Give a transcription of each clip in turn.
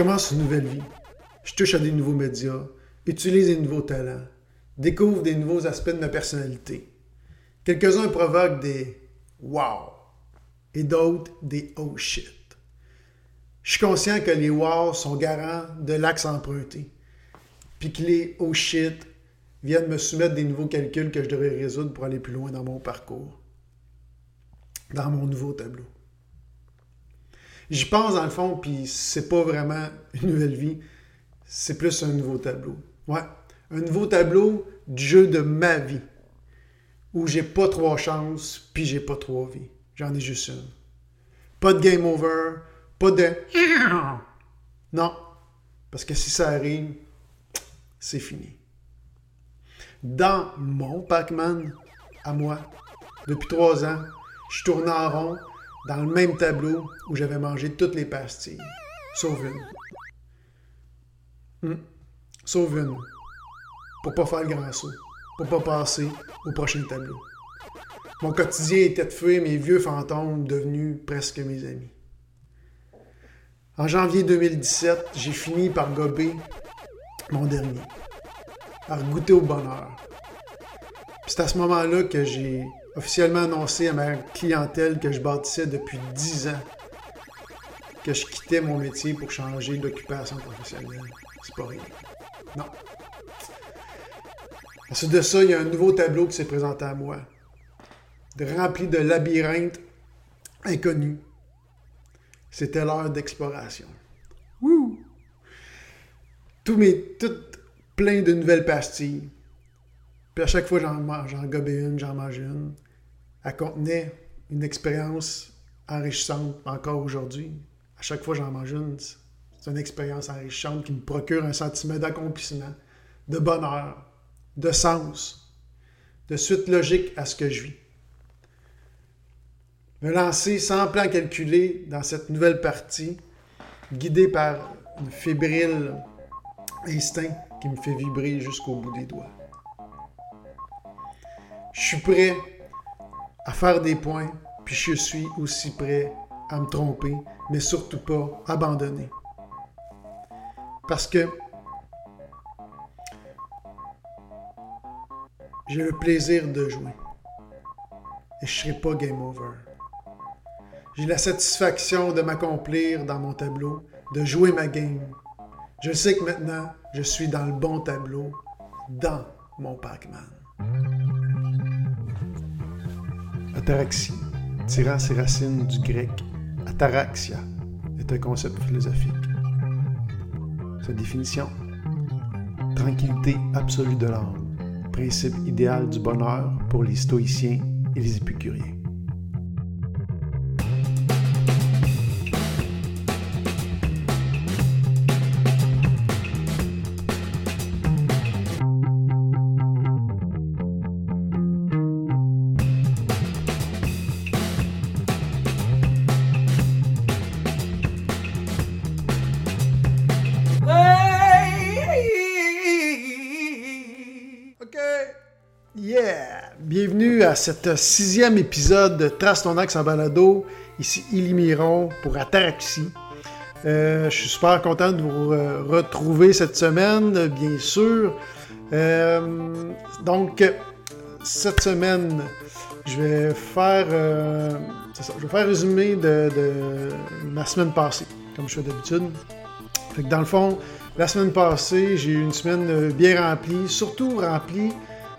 commence une nouvelle vie. Je touche à des nouveaux médias, utilise des nouveaux talents, découvre des nouveaux aspects de ma personnalité. Quelques-uns provoquent des wow et d'autres des oh shit. Je suis conscient que les wow sont garants de l'axe emprunté, puis que les oh shit viennent me soumettre des nouveaux calculs que je devrais résoudre pour aller plus loin dans mon parcours, dans mon nouveau tableau. J'y pense dans le fond, puis c'est pas vraiment une nouvelle vie, c'est plus un nouveau tableau. Ouais, un nouveau tableau du jeu de ma vie, où j'ai pas trois chances, puis j'ai pas trois vies. J'en ai juste une. Pas de game over, pas de... Non, parce que si ça arrive, c'est fini dans mon Pac-Man à moi. Depuis trois ans, je tourne en rond dans le même tableau où j'avais mangé toutes les pastilles, sauf une. Hmm. Sauf une. Pour pas faire le grand saut. Pour pas passer au prochain tableau. Mon quotidien était de feu, mes vieux fantômes devenus presque mes amis. En janvier 2017, j'ai fini par gober mon dernier à goûter au bonheur. C'est à ce moment-là que j'ai officiellement annoncé à ma clientèle que je bâtissais depuis 10 ans que je quittais mon métier pour changer d'occupation professionnelle. C'est pas rien. Non. Ensuite de ça, il y a un nouveau tableau qui s'est présenté à moi, rempli de labyrinthes inconnus. C'était l'heure d'exploration. Wouh! Tous mes, plein de nouvelles pastilles. À chaque fois, j'en, gobais une, j'en mangeais une. Elle contenait une expérience enrichissante encore aujourd'hui. À chaque fois, j'en mange une. C'est une expérience enrichissante qui me procure un sentiment d'accomplissement, de bonheur, de sens, de suite logique à ce que je vis. Me lancer sans plan calculé dans cette nouvelle partie, guidé par une fébrile instinct qui me fait vibrer jusqu'au bout des doigts. Je suis prêt à faire des points, puis je suis aussi prêt à me tromper, mais surtout pas abandonner. Parce que j'ai le plaisir de jouer. Et je ne serai pas game over. J'ai la satisfaction de m'accomplir dans mon tableau, de jouer ma game. Je sais que maintenant, je suis dans le bon tableau, dans mon Pac-Man. Ataraxie, tirant ses racines du grec ataraxia, est un concept philosophique. Sa définition? Tranquillité absolue de l'âme, principe idéal du bonheur pour les stoïciens et les épicuriens. À cet sixième épisode de Trace ton axe en balado. Ici Illy Miron pour Ataraxie. Euh, je suis super content de vous retrouver cette semaine, bien sûr. Euh, donc, cette semaine, je vais faire, euh, je vais faire résumé de, ma semaine passée, comme je fais d'habitude. dans le fond, la semaine passée, j'ai eu une semaine bien remplie, surtout remplie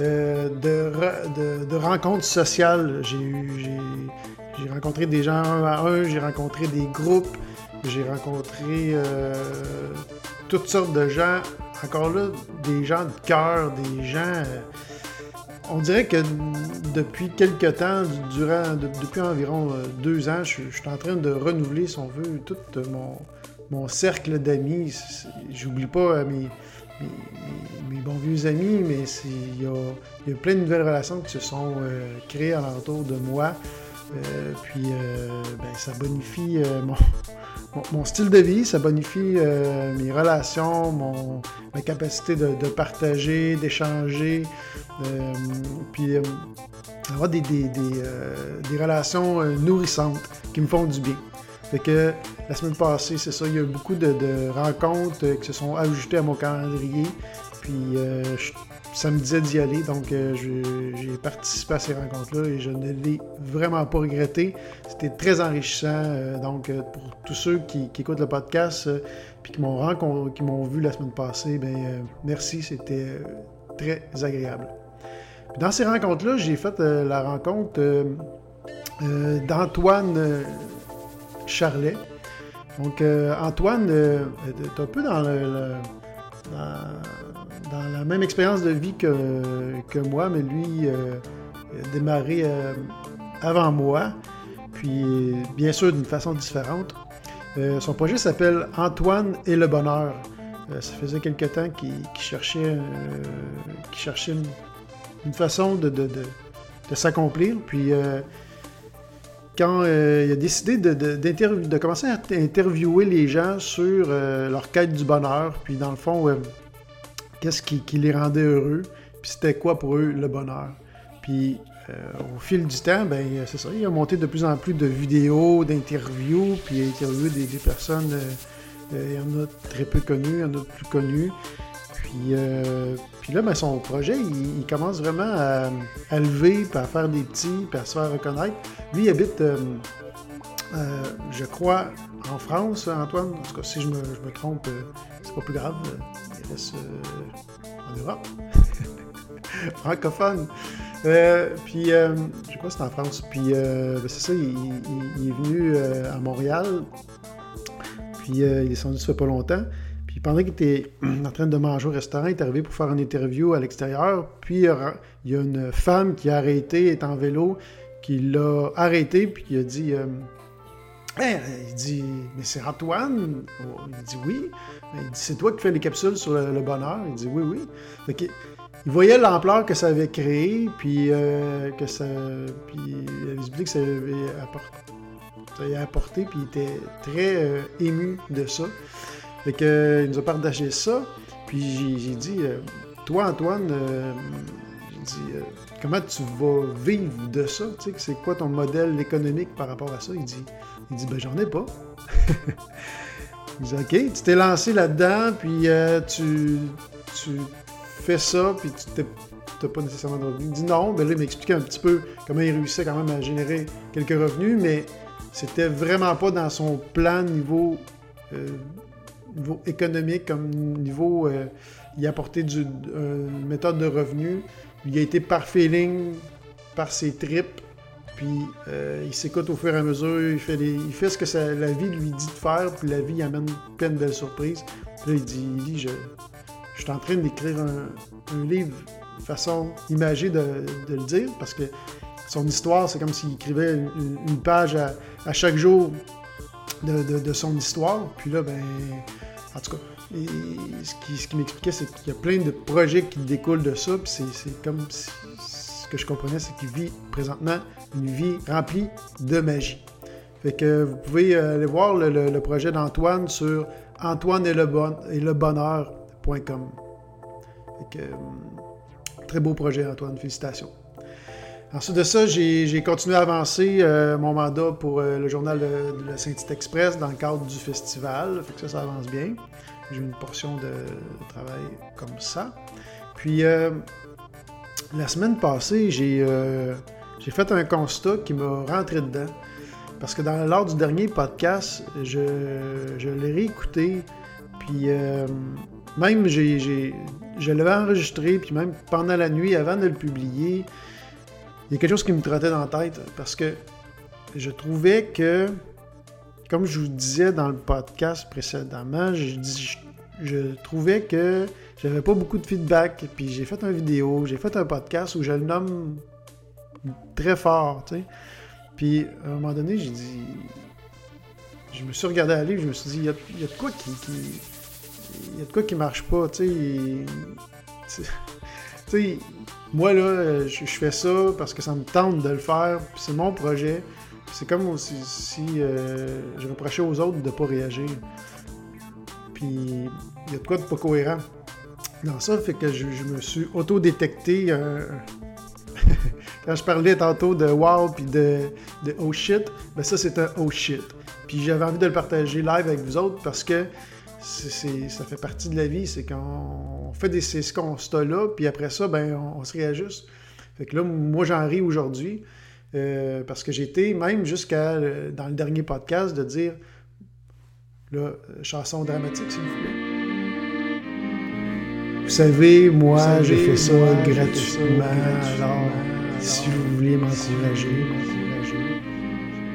euh, de, rencontres sociales. J'ai rencontré des gens un à un, j'ai rencontré des groupes, j'ai rencontré euh, toutes sortes de gens. Encore là, des gens de cœur, des gens. Euh, on dirait que depuis quelques temps, durant, depuis environ deux ans, je, suis en train de renouveler, si on veut, tout mon, mon cercle d'amis. J'oublie pas mes, mes, bons vieux amis, mais il y a, plein de nouvelles relations qui se sont euh, créées alentour de moi. Euh, puis euh, ben, ça bonifie mon, style de vie, ça bonifie mes relations, mon, ma capacité de, partager, d'échanger, puis avoir des, des, des relations nourrissantes qui me font du bien. Fait que la semaine passée, c'est ça, il y a eu beaucoup de, rencontres qui se sont ajoutées à mon calendrier. Puis ça me disait d'y aller, donc j'ai participé à ces rencontres-là et je ne l'ai vraiment pas regretté. C'était très enrichissant. donc pour tous ceux qui, écoutent le podcast puis qui m'ont qui m'ont vu la semaine passée, ben merci, c'était très agréable. dans ces rencontres-là, j'ai fait la rencontre d'Antoine Charlet. Donc, euh, Antoine euh, est un peu dans, la même expérience de vie que, moi, mais lui euh, a démarré avant moi, puis bien sûr d'une façon différente. son projet s'appelle Antoine et le bonheur. ça faisait quelque temps qu'il cherchait, une, façon de, de, de s'accomplir, puis quand euh, il a décidé de, commencer à interviewer les gens sur euh, leur quête du bonheur, puis dans le fond, euh, qu'est-ce qui, les rendait heureux, puis c'était quoi pour eux le bonheur? Puis au fil du temps, ben c'est ça, il a monté de plus en plus de vidéos, d'interviews, puis il a interviewé des, des personnes, il y en a très peu connues, il y en a plus connues. Euh, puis, là, ben, son projet, il, commence vraiment à, lever, puis à faire des petits, puis à se faire reconnaître. Lui, il habite, euh, euh, je crois, en France, Antoine. En tout cas, si je me, trompe, c'est pas plus grave. Il reste en Europe. Francophone. puis, je crois que c'est en France. Puis, ben, c'est ça, il, est venu à Montréal. Puis, il est descendu ça fait pas longtemps. Puis pendant qu'il était en train de manger au restaurant, il est arrivé pour faire une interview à l'extérieur. Puis il y a une femme qui a arrêté, est en vélo, qui l'a arrêté, puis qui a dit euh, Il dit Mais c'est Antoine? Il dit Oui. Il dit C'est toi qui fais les capsules sur le, bonheur? Il dit Oui, oui. Il voyait l'ampleur que ça avait créé, puis euh, que ça. Puis il expliqué que ça avait apporté, apporté puis il était très euh, ému de ça. Fait que, euh, il nous a partagé ça. Puis j'ai dit, euh, toi Antoine, euh, dit, comment tu vas vivre de ça? Tu sais, c'est quoi ton modèle économique par rapport à ça? Il dit, il dit ben j'en ai pas. il dit, OK, tu t'es lancé là-dedans, puis tu, fais ça, puis tu n'as pas nécessairement de revenus. Il dit non, ben là, il m'expliquait un petit peu comment il réussissait quand même à générer quelques revenus, mais c'était vraiment pas dans son plan niveau niveau économique, comme niveau. Euh, il a apporté du, une méthode de revenu. Il a été par feeling, par ses tripes. Puis euh, il s'écoute au fur et à mesure. Il fait, il fait ce que la vie lui dit de faire. Puis la vie amène plein de belles surprises. Puis là, il dit je, je suis en train d'écrire un, livre façon imagée de, le dire. Parce que son histoire, c'est comme s'il écrivait une, page à, chaque jour de, de, son histoire. Puis là, ben en tout cas, ce qui, m'expliquait, c'est qu'il y a plein de projets qui découlent de ça, puis c'est comme ce que je comprenais, c'est qu'il vit présentement une vie remplie de magie. Fait que vous pouvez euh, aller voir le, projet d'Antoine sur antoine et le, bonheur.com. Fait que, euh, très beau projet, Antoine, félicitations. Ensuite de ça, j'ai continué à avancer euh, mon mandat pour euh, le journal de, la Saint-Tite Express dans le cadre du festival. Fait que ça, ça avance bien. J'ai une portion de, travail comme ça. Puis, euh, la semaine passée, j'ai fait un constat qui m'a rentré dedans. Parce que dans, lors du dernier podcast, je, je l'ai réécouté. Puis, même, je l'avais enregistré. Puis, même pendant la nuit, avant de le publier, il y a quelque chose qui me trottait dans la tête parce que je trouvais que, comme je vous disais dans le podcast précédemment, je, je, trouvais que j'avais pas beaucoup de feedback. Puis j'ai fait une vidéo, j'ai fait un podcast où je le nomme très fort, tu sais. Puis à un moment donné, j'ai dit. Je me suis regardé aller, je me suis dit, il y a, de quoi qui, Il y a de quoi qui marche pas, tu sais. Tu sais, moi, là, je, fais ça parce que ça me tente de le faire, c'est mon projet. C'est comme si, euh, je reprochais aux autres de ne pas réagir. Puis, il y a de quoi de pas cohérent dans ça, fait que je, me suis auto-détecté quand je parlais tantôt de wow puis de, de oh shit, ben ça c'est un oh shit. Puis j'avais envie de le partager live avec vous autres parce que ça fait partie de la vie, c'est qu'on fait des, ces constats-là, puis après ça, ben, on, se réajuste. Fait que là, moi, j'en ris aujourd'hui, euh, parce que j'ai été, même jusqu'à, dans le dernier podcast, de dire, là, chanson dramatique, s'il vous plaît. Vous savez, moi, j'ai fait ça gratuitement, alors, si vous voulez m'encourager,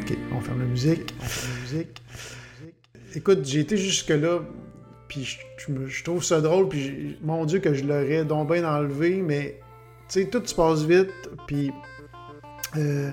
OK, on ferme la musique, on ferme la musique. Écoute, j'ai été jusque-là, puis je, trouve ça drôle, puis mon Dieu que je l'aurais donc bien enlevé, mais tu sais, tout se passe vite, puis euh,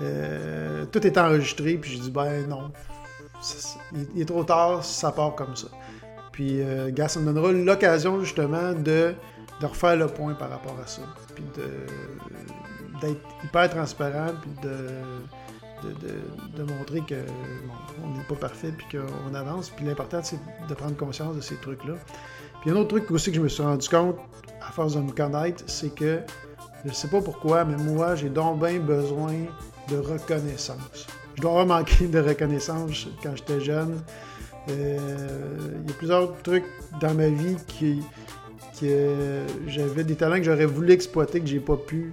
euh, tout est enregistré, puis je dis, ben non, il, est trop tard, ça part comme ça. Puis, euh, gars, ça me donnera l'occasion justement de, de, refaire le point par rapport à ça, puis d'être hyper transparent, puis de de, montrer que on n'est pas parfait puis qu'on avance. Puis l'important, c'est de prendre conscience de ces trucs-là. Puis un autre truc aussi que je me suis rendu compte, à force de me connaître, c'est que je sais pas pourquoi, mais moi, j'ai donc besoin de reconnaissance. Je dois avoir manqué de reconnaissance quand j'étais jeune. Euh, il y a plusieurs trucs dans ma vie qui, que j'avais des talents que j'aurais voulu exploiter que j'ai pas pu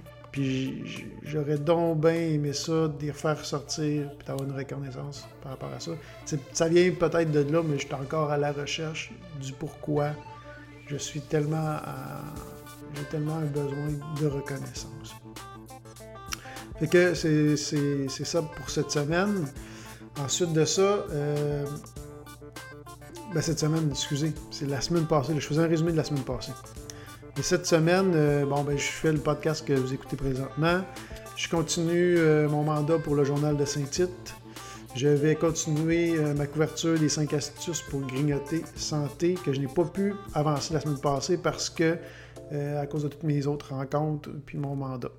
j'aurais donc bien aimé ça, de les faire sortir, puis d'avoir une reconnaissance par rapport à ça. ça vient peut-être de là, mais je suis encore à la recherche du pourquoi je suis tellement J'ai tellement un besoin de reconnaissance. Fait que c'est ça pour cette semaine. Ensuite de ça, euh, ben cette semaine, excusez, c'est la semaine passée. Je faisais un résumé de la semaine passée. Et cette semaine, euh, bon, ben, je fais le podcast que vous écoutez présentement. Je continue euh, mon mandat pour le journal de Saint-Tite. Je vais continuer euh, ma couverture des 5 astuces pour grignoter santé que je n'ai pas pu avancer la semaine passée parce que, à cause de toutes mes autres rencontres puis mon mandat.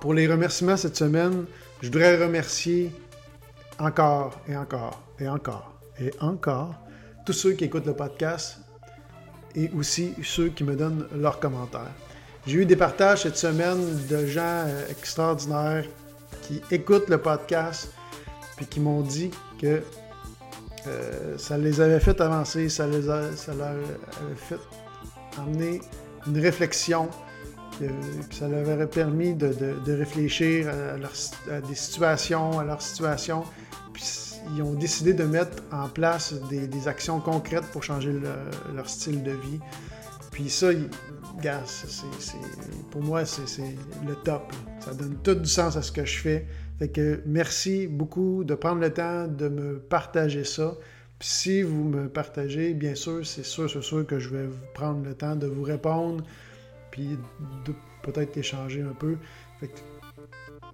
Pour les remerciements cette semaine, je voudrais remercier encore et encore et encore et encore tous ceux qui écoutent le podcast et aussi ceux qui me donnent leurs commentaires. J'ai eu des partages cette semaine de gens euh, extraordinaires qui écoutent le podcast puis qui m'ont dit que euh, ça les avait fait avancer, ça, les ça leur avait fait amener une réflexion que, ça leur aurait permis de, réfléchir à, des situations, à leur situation. Puis ils ont décidé de mettre en place des, actions concrètes pour changer leur style de vie. Puis ça, gars, pour moi, c'est le top. Ça donne tout du sens à ce que je fais. Fait que merci beaucoup de prendre le temps de me partager ça. Puis si vous me partagez, bien sûr, c'est sûr, c'est sûr que je vais prendre le temps de vous répondre puis peut-être échanger un peu. Fait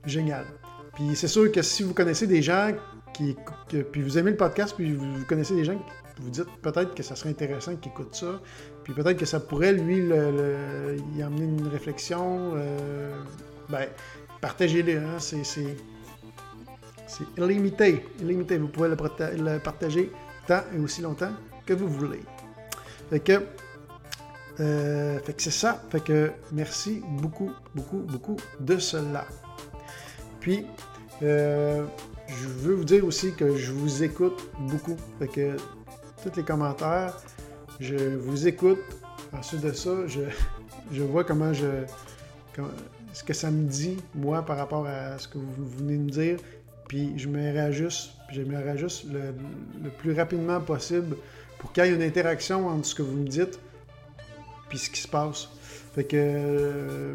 génial. Puis c'est sûr que si vous connaissez des gens qui, puis vous aimez le podcast, puis vous, connaissez des gens qui vous dites peut-être que ça serait intéressant qu'ils écoutent ça, puis peut-être que ça pourrait lui le, y amener une réflexion, euh, ben partagez-les, hein, c'est, c'est, illimité, illimité. Vous pouvez le, le partager tant et aussi longtemps que vous voulez. Fait que euh, fait que c'est ça. Fait que merci beaucoup, beaucoup, beaucoup de cela. Puis, euh, je veux vous dire aussi que je vous écoute beaucoup. Fait que tous les commentaires, je vous écoute. Ensuite de ça, je, je vois comment je. ce que ça me dit, moi, par rapport à ce que vous venez de me dire. Puis je me réajuste. je me réajuste le, le plus rapidement possible pour qu'il y ait une interaction entre ce que vous me dites puis ce qui se passe. Fait que euh,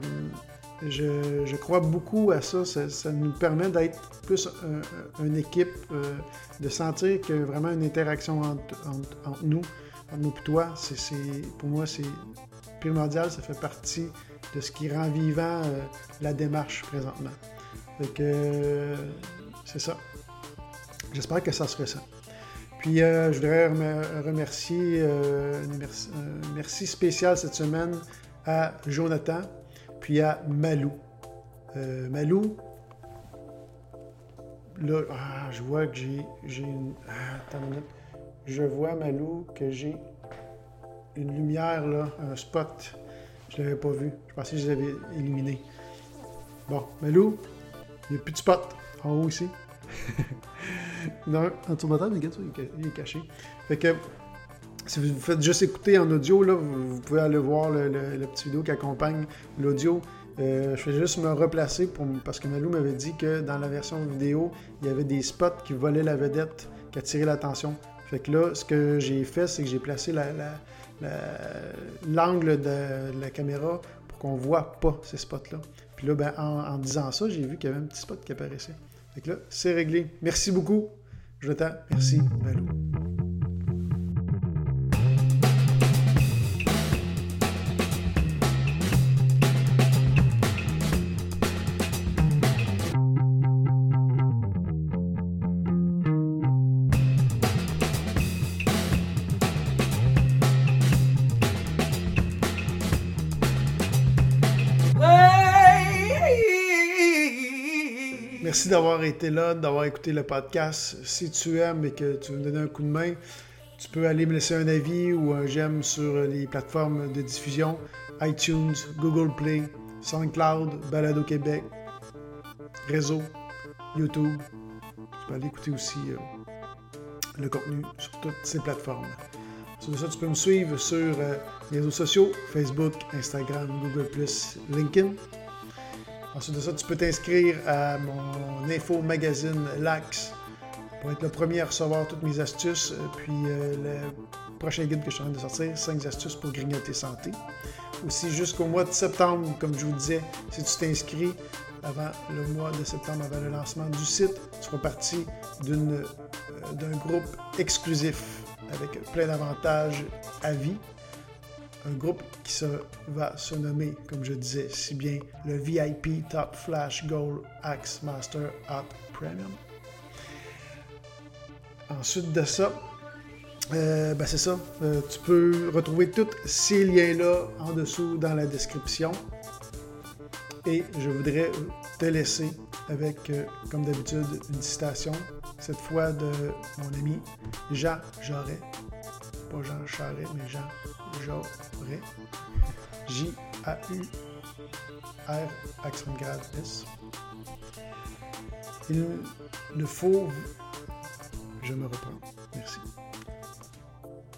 je, crois beaucoup à ça. Ça, nous permet d'être plus une équipe, euh, de sentir a vraiment une interaction entre, nous, entre nous et toi. C'est, pour moi, c'est primordial. Ça fait partie de ce qui rend vivant euh, la démarche présentement. Fait que c'est ça. J'espère que ça se ressent. Puis je voudrais remercier, merci, merci, spécial cette semaine à Jonathan, puis à Malou. Malou, là, ah, je vois que j'ai, j'ai une. Ah, attends une minute. Je vois, Malou, que j'ai une lumière, là, un spot. Je ne l'avais pas vu. Je pensais que je l'avais éliminé. Bon, Malou, il n'y a plus de spot en haut ici. non, de table, il est caché. Fait que si vous faites juste écouter en audio, là, vous, pouvez aller voir le, le petit vidéo qui accompagne l'audio. Euh, je vais juste me replacer parce que Malou m'avait dit que dans la version vidéo, il y avait des spots qui volaient la vedette, qui attiraient l'attention. Fait que là, ce que j'ai fait, c'est que j'ai placé l'angle de, la caméra pour qu'on voit pas ces spots-là. Puis là, ben, en, disant ça, j'ai vu qu'il y avait un petit spot qui apparaissait. Là, c'est réglé. Merci beaucoup. Je t'attends. Merci, Malou. Merci d'avoir été là, d'avoir écouté le podcast. Si tu aimes et que tu veux me donner un coup de main, tu peux aller me laisser un avis ou un j'aime sur les plateformes de diffusion iTunes, Google Play, SoundCloud, Balado Québec, Réseau, YouTube. Tu peux aller écouter aussi euh, le contenu sur toutes ces plateformes. Sur ça, tu peux me suivre sur euh, les réseaux sociaux Facebook, Instagram, Google, LinkedIn. Ensuite de ça, tu peux t'inscrire à mon info magazine Lax pour être le premier à recevoir toutes mes astuces. Euh, puis euh, le prochain guide que je suis en train de sortir, 5 astuces pour grignoter santé. Aussi jusqu'au mois de septembre, comme je vous disais, si tu t'inscris avant le mois de septembre, avant le lancement du site, tu feras partie euh, d'un groupe exclusif avec plein d'avantages à vie un groupe qui se, va se nommer, comme je disais si bien, le VIP Top Flash Gold Axe Master Hot Premium. Ensuite de ça, euh, ben c'est ça. Euh, tu peux retrouver tous ces liens-là en dessous dans la description. Et je voudrais te laisser avec, euh, comme d'habitude, une citation, cette fois de mon ami Jean Jaurès. Pas Jean Charest, mais Jean J-A-U-R, S. Il ne faut. Je me reprends. Merci.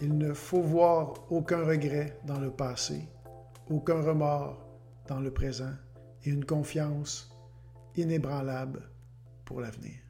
Il ne faut voir aucun regret dans le passé, aucun remords dans le présent et une confiance inébranlable pour l'avenir.